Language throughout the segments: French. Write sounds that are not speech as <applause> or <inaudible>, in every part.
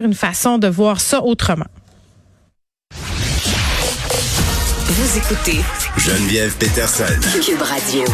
une façon de voir ça autrement. Vous écoutez Geneviève Peterson. Cube Radio.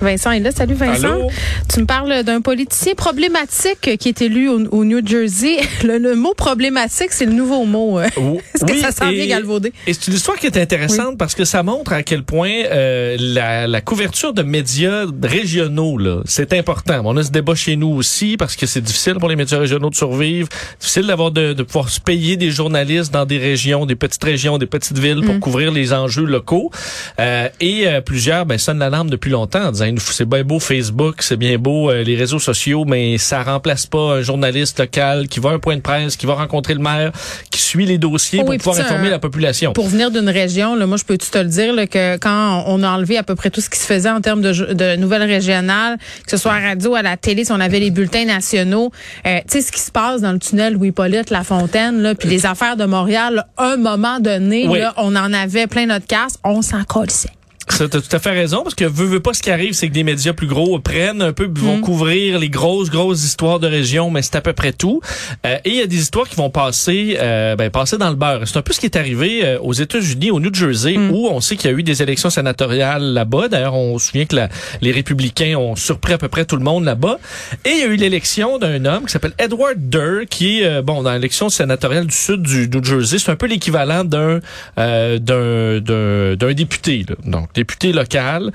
Vincent est là. Salut Vincent. Allô? Tu me parles d'un politicien problématique qui est élu au, au New Jersey. <laughs> Le, le mot problématique, c'est le nouveau mot. euh. <laughs> Est-ce que ça vient et- galvaudé? Et c'est une histoire qui est intéressante? Parce que ça montre à quel point euh, la, la couverture de médias régionaux, là, c'est important. On a ce débat chez nous aussi parce que c'est difficile pour les médias régionaux de survivre. Difficile d'avoir de, de pouvoir se payer des journalistes dans des régions, des petites régions, des petites villes pour couvrir les enjeux locaux. Euh, et euh, plusieurs ben, sonnent l'alarme depuis longtemps en disant c'est bien beau Facebook, c'est bien beau euh, les réseaux sociaux, mais ça remplace pas un journaliste local qui va à un point de presse, qui va rencontrer le maire, qui suit les dossiers Oh pour pouvoir informer un- la population. Pour venir d'une région, là, moi, je peux te le dire là, que quand on a enlevé à peu près tout ce qui se faisait en termes de, de nouvelles régionales, que ce soit à la radio, à la télé, si on avait les bulletins nationaux, euh, tu sais ce qui se passe dans le tunnel Louis-Polyte, La Fontaine, là, puis les affaires de Montréal, là, un moment donné, Oui. là, on en avait plein notre casse, on s'en colissait. Ça, t'as tout à fait raison, parce que veut, veut pas ce qui arrive, c'est que des médias plus gros prennent un peu, vont Mm. couvrir les grosses, grosses histoires de région, mais c'est à peu près tout. Euh, et il y a des histoires qui vont passer, euh, ben, passer dans le beurre. C'est un peu ce qui est arrivé euh, aux États-Unis, au New Jersey, Mm. où on sait qu'il y a eu des élections sénatoriales là-bas. D'ailleurs, on se souvient que la- les républicains ont surpris à peu près tout le monde là-bas. Et il y a eu l'élection d'un homme qui s'appelle Edward Durr, qui est, euh, bon, dans l'élection sénatoriale du sud du New Jersey, c'est un peu l'équivalent d'un euh, d'un d'un d'un député, là. donc député local.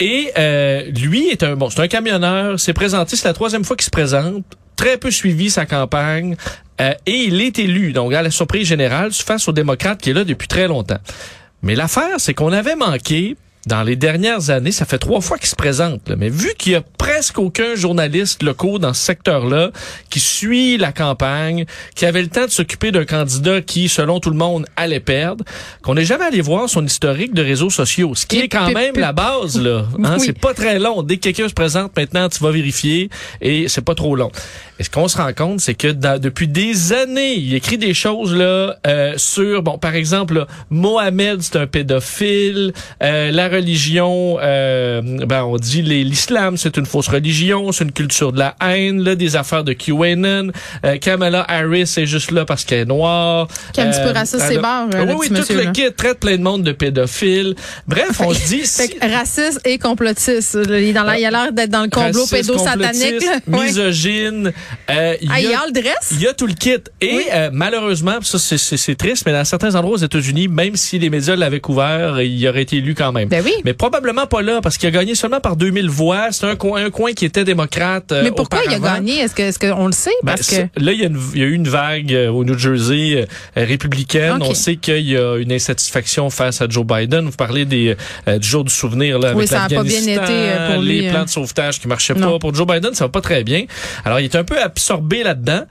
Et euh, lui est un bon, c'est un camionneur, s'est présenté, c'est la troisième fois qu'il se présente, très peu suivi sa campagne, euh, et il est élu, donc à la surprise générale, face au démocrate qui est là depuis très longtemps. Mais l'affaire, c'est qu'on avait manqué dans les dernières années, ça fait trois fois qu'il se présente, là, mais vu qu'il y a presque aucun journaliste locaux dans ce secteur-là qui suit la campagne, qui avait le temps de s'occuper d'un candidat qui, selon tout le monde, allait perdre, qu'on n'est jamais allé voir son historique de réseaux sociaux, ce qui est quand même la base, là. <laughs> Hein, Oui. C'est pas très long. Dès que quelqu'un se présente, maintenant, tu vas vérifier et c'est pas trop long. Et ce qu'on se rend compte, c'est que dans- depuis des années, il écrit des choses là euh, sur, bon, par exemple, là, Mohamed, c'est un pédophile, euh, la religion, euh, ben, on dit l'islam, c'est une fausse religion, c'est une culture de la haine, là, des affaires de QAnon, euh, Kamala Harris est juste là parce qu'elle est noire. Qui est un petit peu raciste, elle c'est a- barre, Oui, oui, tout le kit traite plein de monde de pédophiles. Bref, on se dit... Fait si- raciste et complotiste. Il, est dans la- il a l'air d'être dans le complot Raciste. Ouais. misogyne. Euh, il Ah, y a- le dress? il y a tout le kit. Et Oui. euh, malheureusement, ça c'est- c'est c'est triste, mais dans certains endroits aux États-Unis, même si les médias l'avaient couvert, il aurait été élu quand même. Ben oui. Mais probablement pas là, parce qu'il a gagné seulement par 2000 voix. C'est un coin, un coin qui était démocrate. euh, Mais pourquoi il a gagné? Est-ce que, est-ce qu'on le sait? Ben, Parce que. c'est- Là, il y, a une- il y a eu une vague euh, au New Jersey euh, républicaine. On sait qu'il y a une insatisfaction face à Joe Biden. Vous parlez des, euh, du jour du souvenir là, avec Oui, ça a pas bien été, pour lui, les plans de sauvetage qui marchaient Non. pas. Pour Joe Biden, ça va pas très bien. Alors, il est un peu absorbé là-dedans.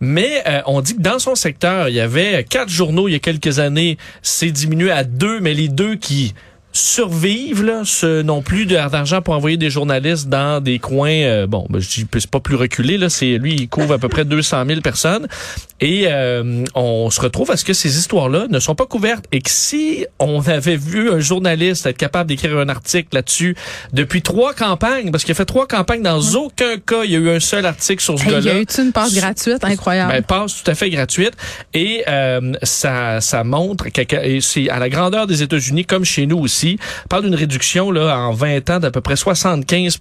Mais euh, on dit que dans son secteur, il y avait quatre journaux il y a quelques années. C'est diminué à deux, mais les deux qui survivent là, ce, n'ont plus d'argent pour envoyer des journalistes dans des coins euh, bon ben, je dis c'est pas plus reculé là c'est lui il couvre à peu près 200 000 personnes. Et euh, on se retrouve à ce que ces histoires là ne sont pas couvertes. Et que si on avait vu un journaliste être capable d'écrire un article là-dessus depuis trois campagnes parce qu'il a fait trois campagnes dans aucun cas il y a eu un seul article sur ce Hey, il y gars-là. a eu une passe gratuite incroyable. ben, passe tout à fait gratuite. Et euh, ça ça montre et c'est à la grandeur des États-Unis comme chez nous aussi parle d'une réduction là en 20 ans d'à peu près 75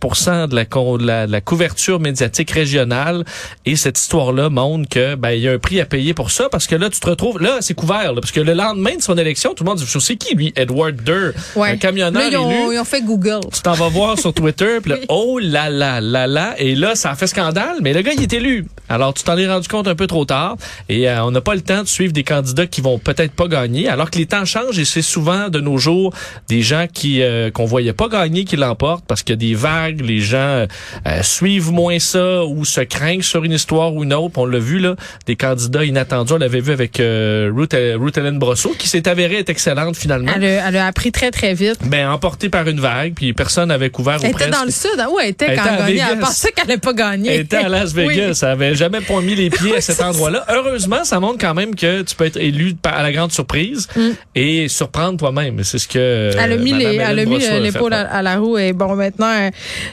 de la, con- de la de la couverture médiatique régionale et cette histoire là montre que ben il y a un prix à payer pour ça parce que là tu te retrouves là c'est couvert là, parce que le lendemain de son élection tout le monde dit sais qui lui Edward Durr Ouais. un camionneur Là, ils, ont, élu ils ont fait Google. tu t'en vas voir sur Twitter, puis <laughs> Oui. oh là là là là, et là, ça a fait scandale, mais le gars, il est élu. Alors, tu t'en es rendu compte un peu trop tard, et euh, on n'a pas le temps de suivre des candidats qui vont peut-être pas gagner, alors que les temps changent, et c'est souvent, de nos jours, des gens qui euh, qu'on voyait pas gagner qui l'emportent, parce qu'il y a des vagues, les gens euh, euh, suivent moins ça, ou se craignent sur une histoire ou une autre. On l'a vu, là, des candidats inattendus, on l'avait vu avec euh, Ruth, Ruth Hélène Brosseau, qui s'est avérée être excellente, finalement. Elle a, elle a appris très, très vite. Ben, emportée par une vague, puis personne n'avait couvert Elle ou était presque. dans le sud. hein? Où elle était Elle quand était elle gagné? Elle pensait qu'elle n'allait pas gagner. Elle était à Las <laughs> Vegas. Elle avait jamais pas mis les pieds <laughs> à cet endroit-là. Heureusement, ça montre quand même que tu peux être élu à la grande surprise Mm. et surprendre toi-même. C'est ce que Elle a mis les- elle a mis fait l'épaule à, à la roue et bon maintenant euh,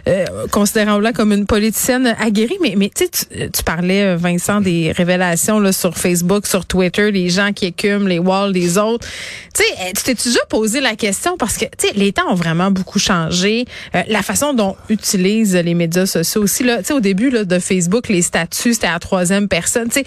euh, considérant-la comme une politicienne aguerrie mais mais tu tu- parlais euh, Vincent des révélations là sur Facebook sur Twitter les gens qui écument les walls des autres. Tu sais euh, tu t'es déjà posé la question parce que tu sais les temps ont vraiment beaucoup changé. Euh, la façon dont utilisent les médias sociaux aussi là. Tu sais au début là de Facebook les statuts c'était à la troisième personne. Tu sais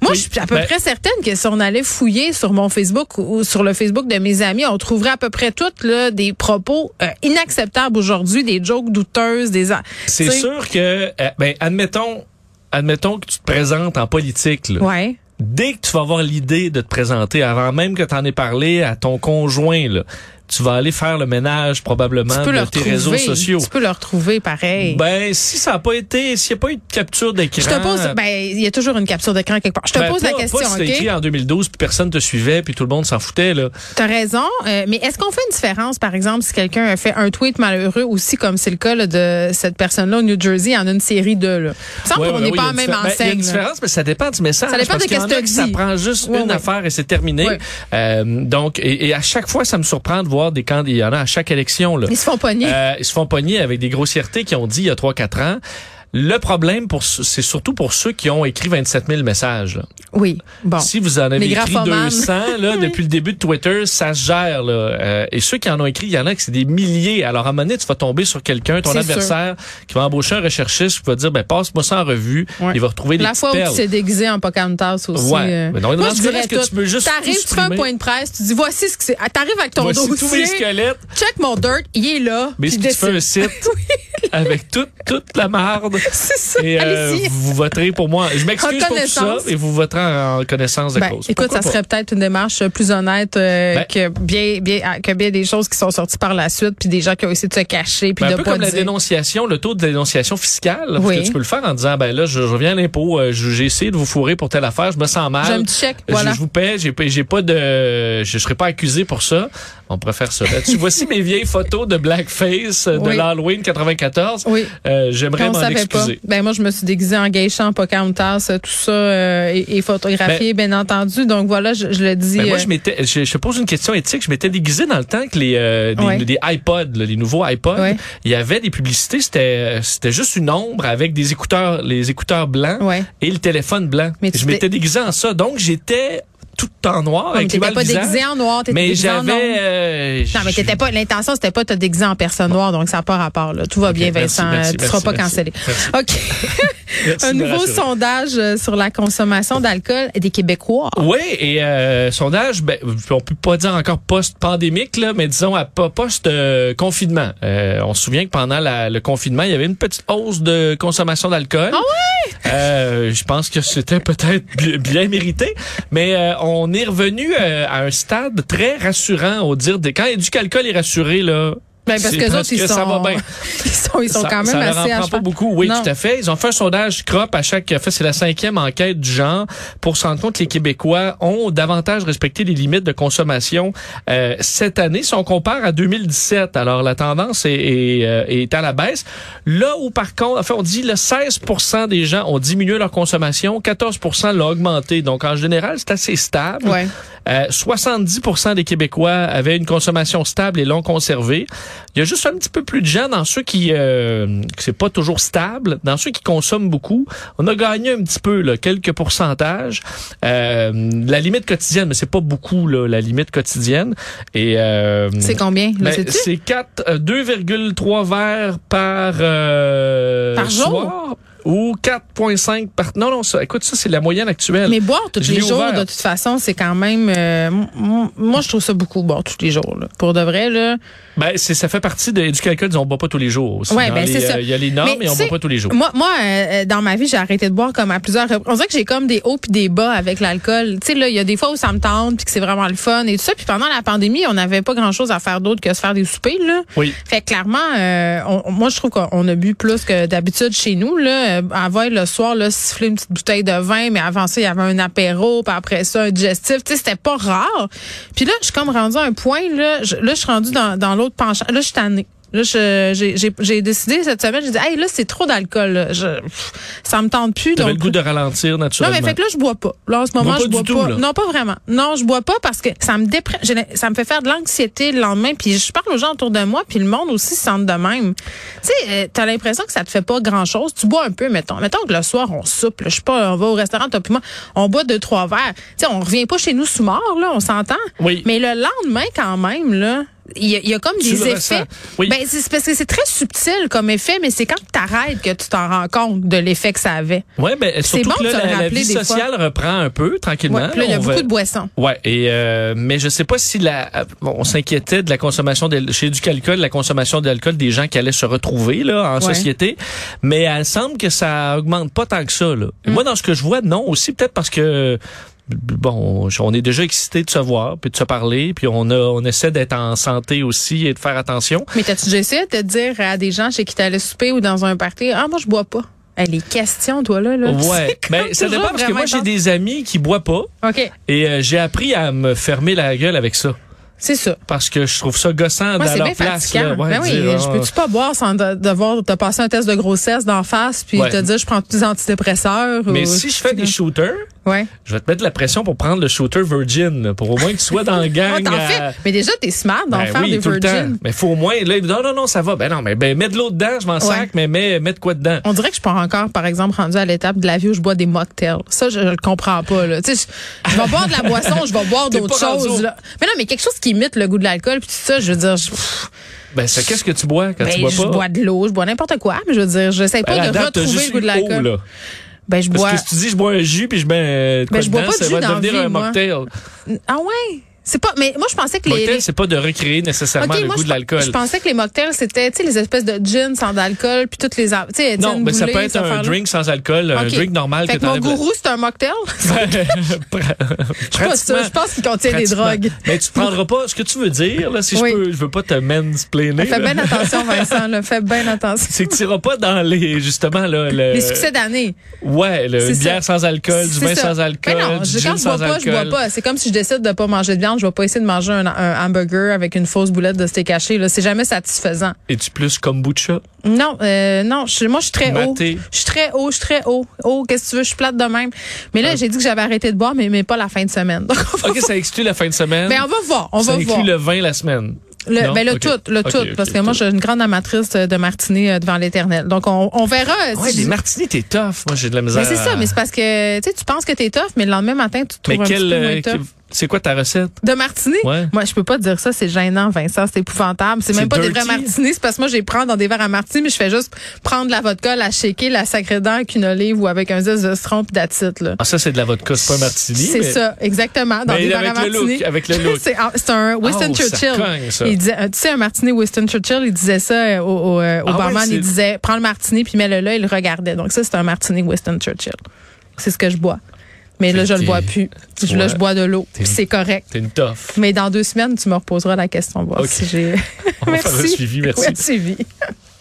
moi Oui, je suis à peu ben- près certaine que si on allait fouiller sur mon Facebook ou sur le Facebook de mes amis, on trouverait à peu près toutes là, des propos euh, inacceptables aujourd'hui, des jokes douteuses, des... C'est sûr que, euh, ben, admettons, admettons que tu te présentes en politique. Là. Ouais. Dès que tu vas avoir l'idée de te présenter, avant même que tu en aies parlé à ton conjoint, là, tu vas aller faire le ménage probablement de tes réseaux sociaux. Tu peux le retrouver pareil. Ben, si ça n'a pas été, s'il n'y a pas eu de capture d'écran. je te pose, ben, il y a toujours une capture d'écran quelque part. Je te ben, pose pas- la question, Pas si c'était OK? écrit en 2012 puis personne te suivait puis tout le monde s'en foutait, là. T'as raison, euh, mais est-ce qu'on fait une différence, par exemple, si quelqu'un a fait un tweet malheureux aussi, comme c'est le cas là, de cette personne-là au New Jersey, en une série de là? Il semble Ouais, qu'on n'est oui, pas en même diffé- ben, Il y a enseigne. une différence, mais ça dépend du message. Ça dépend parce de qu'est-ce que ça prend juste une affaire et c'est terminé. Euh, donc, et, et à chaque fois, ça me surprend de voir des candidats. Il y en a à chaque élection. Là. Ils se font pogner. Euh, ils se font pogner avec des grossièretés qui ont dit il y a 3-4 ans. Le problème, pour ce- c'est surtout pour ceux qui ont écrit 27 000 messages. là. oui, bon. Si vous en avez Les écrit graphomanes. 200 là, <laughs> depuis le début de Twitter, ça se gère. Là. Euh, et ceux qui en ont écrit, il y en a que c'est des milliers. Alors à un moment donné, tu vas tomber sur quelqu'un, ton adversaire, qui va embaucher un recherchiste, qui va dire ben passe-moi ça en revue. Ouais. Il va retrouver des La fois où tu t'es déguisé en Pocahontas aussi. Ouais. euh. Mais dans- Moi, je dirais est-ce que tu peux juste T'arrives, tu fais un point de presse, tu dis voici ce que c'est. T'arrives avec ton Voici tous dossier. mes squelettes. Check mon dirt, il est là. Mais si tu fais un site? <laughs> avec toute toute la marde, <laughs> C'est ça. et euh, vous voterez pour moi. Je m'excuse pour tout ça, et vous voterez en connaissance de Ben, cause. écoute, Pourquoi ça pas? serait peut-être une démarche plus honnête euh, Ben- que bien, bien, que bien des choses qui sont sorties par la suite, puis des gens qui ont essayé de se cacher, puis Ben, de un peu pas comme la dénonciation, le taux de dénonciation fiscale. Parce Oui. que tu peux le faire en disant, ben là, je, je reviens à l'impôt, euh, je- j'ai essayé de vous fourrer pour telle affaire, je me sens mal. J'ai petit chèque, Je- voilà. Je, vous paie, j'ai, pas- j'ai pas de, je serai pas accusé pour ça. On faire ça. Ben, tu voici mes vieilles photos de blackface euh, de Oui. l'Halloween 94. Oui. Euh, j'aimerais m'en pas. excuser. Ben moi je me suis déguisée en geisha, en Pocahontas, tout ça euh, et, et photographié bien entendu. Donc voilà, je, je le dis. Ben, moi, euh, je m'étais, je, je pose une question éthique. Je m'étais déguisé dans le temps que les, euh, des, Ouais. des iPods, là, les nouveaux iPods, Ouais. il y avait des publicités. C'était, c'était juste une ombre avec des écouteurs, les écouteurs blancs Ouais. et le téléphone blanc. Mais je m'étais déguisé en ça. Donc, j'étais tout en noir non, mais t'étais pas déguisé en noir, t'étais Mais en j'avais, euh, Non, mais t'étais pas. L'intention, c'était pas de te déguiser en personne noire, donc ça n'a pas rapport. Là. Tout va bien, merci, Vincent. merci, tu merci, seras pas cancellé. OK. <laughs> Un nouveau sondage euh, sur la consommation d'alcool des Québécois. Oui, et euh, sondage, ben, on peut pas dire encore post-pandémique, là, mais disons à po- post-confinement. Euh, on se souvient que pendant la- le confinement, il y avait une petite hausse de consommation d'alcool. Ah ouais? Euh, je pense que c'était peut-être bi- bien mérité, mais euh, on est revenu euh, à un stade très rassurant au dire des quand du alcool est rassuré là. Ben, parce que les autres, ils que ça va sont, bien. <laughs> ils sont, ils sont ça, quand ça même leur en assez prend pas beaucoup. Oui, Non. tout à fait. Ils ont fait un sondage crop à chaque. En fait, c'est la cinquième enquête du genre pour se rendre compte que les Québécois ont davantage respecté les limites de consommation euh, cette année. Si on compare à 2017, alors la tendance est, est, euh, est à la baisse. Là où par contre, en fait, on dit le 16% des gens ont diminué leur consommation, 14% l'ont augmenté. Donc en général, c'est assez stable. Ouais. Euh, 70% des Québécois avaient une consommation stable et l'ont conservée. Il y a juste un petit peu plus de gens dans ceux qui, euh, c'est pas toujours stable, dans ceux qui consomment beaucoup. On a gagné un petit peu, là, quelques pourcentages. Euh, la limite quotidienne, mais c'est pas beaucoup là, la limite quotidienne. Et euh, C'est combien? Là, ben, c'est 4, euh, 2,3 verres par, euh, Par jour? soir. Ou 4,5 par... Non, non, ça, écoute, ça, c'est la moyenne actuelle. Mais boire tous Je les jours, ouvert. de toute façon, c'est quand même. euh, moi, je trouve ça beaucoup boire tous les jours. Là. Pour de vrai, là. Ben, c'est, ça fait partie de, du calcul, on boit pas tous les jours aussi. Ouais, Dans ben, c'est ça. euh, Il y a les normes, Mais mais on tu boit pas tous les jours. Moi, moi euh, dans ma vie, j'ai arrêté de boire comme à plusieurs reprises. On dirait que j'ai comme des hauts puis des bas avec l'alcool. Tu sais, là, il y a des fois où ça me tente puis que c'est vraiment le fun et tout ça. Puis pendant la pandémie, on n'avait pas grand-chose à faire d'autre que se faire des soupers, là. Oui. Fait que clairement, euh, on- moi, je trouve qu'on a bu plus que d'habitude chez nous, là. Euh, Avant, le soir, là, siffler une petite bouteille de vin, mais avant ça, il y avait un apéro, puis après ça, un digestif. Tu sais, c'était pas rare. Puis là, je suis comme rendu à un point, là, je, là, je suis rendue dans, dans l'autre penchant. Là, je suis tannée. Là, j'ai décidé cette semaine, j'ai dit, hey, là, c'est trop d'alcool. Ça me tente plus. T'avais donc- le goût de ralentir non, naturellement. mais fait que là, je bois pas. Là, en ce moment, Bois je bois du pas. tout, là. Non, pas vraiment. Non, je bois pas parce que ça me déprime. j'ai- Ça me fait faire de l'anxiété le lendemain. Puis je parle aux gens autour de moi, puis le monde aussi se sent de même. Tu sais, euh, t'as l'impression que ça te fait pas grand-chose. Tu bois un peu, mettons. Mettons que le soir, on soupe. là. Je sais pas, on va au restaurant, toi puis moi, on boit deux, trois verres. Tu sais, on revient pas chez nous sous mort, là, on s'entend? Oui. Mais le lendemain, quand même, là, il y, y a comme Tu des effets. Oui. Ben, c'est parce que c'est très subtil comme effet, mais c'est quand tu arrêtes que tu t'en rends compte de l'effet que ça avait. Ouais, ben surtout bon que là, la, la vie fois. sociale reprend un peu tranquillement. Ouais, puis là, il y a On beaucoup va- de boissons. Ouais, et euh, mais je sais pas si la bon, on s'inquiétait de la consommation de, chez du alcool, la consommation d'alcool des gens qui allaient se retrouver là en Ouais. société, mais elle semble que ça augmente pas tant que ça là. Mm. Moi dans ce que je vois non aussi peut-être parce que bon, on est déjà excité de se voir puis de se parler, puis on a on essaie d'être en santé aussi et de faire attention. Mais t'as-tu déjà essayé de te dire à des gens chez qui t'allais souper ou dans un party, ah, moi, je bois pas. Les questions, toi, là, là. Ouais, mais ça dépend parce que moi j'ai des amis qui boivent pas OK, et euh, j'ai appris à me fermer la gueule avec ça c'est ça. parce que je trouve ça gossant Moi, dans leur place. là. Ouais, ben oui, dire, je ah, peux-tu pas boire sans de- devoir te passer un test de grossesse d'en face puis Ouais. te dire je prends tous les antidépresseurs? Mais ou- si je fais des shooters, Ouais. je vais te mettre la pression pour prendre le shooter Virgin, là, pour au moins qu'il soit dans le <laughs> Ah, gang. à- fais. Mais déjà, t'es smart d'en Ben faire oui, des tout le temps. virgins. Mais faut au moins, là, non, non, non, ça va. Ben non, mais ben, mets de l'eau dedans, je m'en sac, mais mets, mets de quoi dedans. On dirait que je suis pas encore, par exemple, rendu à l'étape de la vie où je bois des mocktails. Ça, je, je le comprends pas. Là. Tu sais, je, je vais boire de la boisson, je vais boire <laughs> d'autres choses. Là. Mais non, mais quelque chose qui imite le goût de l'alcool, puis tout ça, je veux dire, je, Ben, c'est qu'est-ce que tu bois quand tu ben, bois je pas? bois de l'eau, je bois n'importe quoi, mais je veux dire, j'essaie Ben, pas de date, retrouver le goût de l'alcool. Ben, je Parce bois. que si tu dis je bois un jus puis je mets euh, Ben, je bois pas de ça jus va dans devenir vie, un moi. mocktail. Ah ouais? C'est pas, mais moi, je pensais que les. Mocktail, c'est pas de recréer nécessairement le moi, goût je, de l'alcool. je pensais que les mocktails, c'était, tu sais, les espèces de gin sans alcool, puis toutes les, tu sais, Non, mais ça peut être un drink sans alcool, un drink normal Fait que que mon gourou, c'est un mocktail? <laughs> Je ça. Je pense qu'il contient des drogues. Mais tu prendras pas ce que tu veux dire, là, si Oui. je peux, je veux pas te mansplainer. Fais bien attention, Vincent, là. Fais bien <laughs> attention. C'est que tu iras pas dans les, justement, là, le. Les succès d'année. Ouais, le, une bière sans alcool, du vin sans alcool, Mais non, du gin quand je bois sans pas, je bois alcool. pas. C'est comme si je décide de pas manger de viande, je vais pas essayer de manger un, un hamburger avec une fausse boulette de steak haché. Là, c'est jamais satisfaisant. Es-tu plus kombucha? Non, euh, non. Je, moi, je suis très haut. Je suis très haut. Je suis très haut. Oh, qu'est-ce que tu veux? Je suis plate de même. Mais là, Ah. j'ai dit que j'avais arrêté de boire, mais, mais pas la fin de semaine. <laughs> Donc, OK, ça exclut la fin de semaine. Ben, on va voir. On ça va voir. le vin la semaine. Le, Non? ben, le tout, le tout. parce que moi, je suis une grande amatrice de martini euh, devant l'éternel. Donc, on, on verra. euh, Ouais, les je- martinis, t'es tough. Moi, j'ai de la misère. Mais c'est ça, mais c'est parce que tu penses que t'es tough, mais le lendemain matin, tu te Mais trouves un quel, petit peu moins euh, tough. que- c'est quoi ta recette? De martini? Ouais. Moi, je peux pas te dire ça, c'est gênant, Vincent, c'est épouvantable. C'est même pas des vrais martinis, c'est parce que moi, j'ai prends dans des verres à martini, mais je fais juste prendre la vodka, la shaker, la sacrée dent avec une olive ou avec un zeste de citron pis d'attitude, là. Ah, ça, c'est de la vodka, c'est pas un martini. C'est mais- ça, exactement, dans Mais des verres à martini. look, avec le look. <laughs> c'est ah, c'est un Winston Oh, ça Churchill. cogne, ça. Il disait, euh, tu sais, un martini Winston Churchill, il disait ça euh, au, au, euh, au Ah barman, il disait, prends le martini puis mets-le là, il le regardait. Donc ça, c'est un martini Winston Churchill. C'est ce que je bois. Mais là, je le bois plus. Je- Là, je bois de l'eau. c'est correct. T'es une tough. Mais dans deux semaines, tu me reposeras la question. Voir si j'ai. <laughs> On va faire Merci. suivi, merci.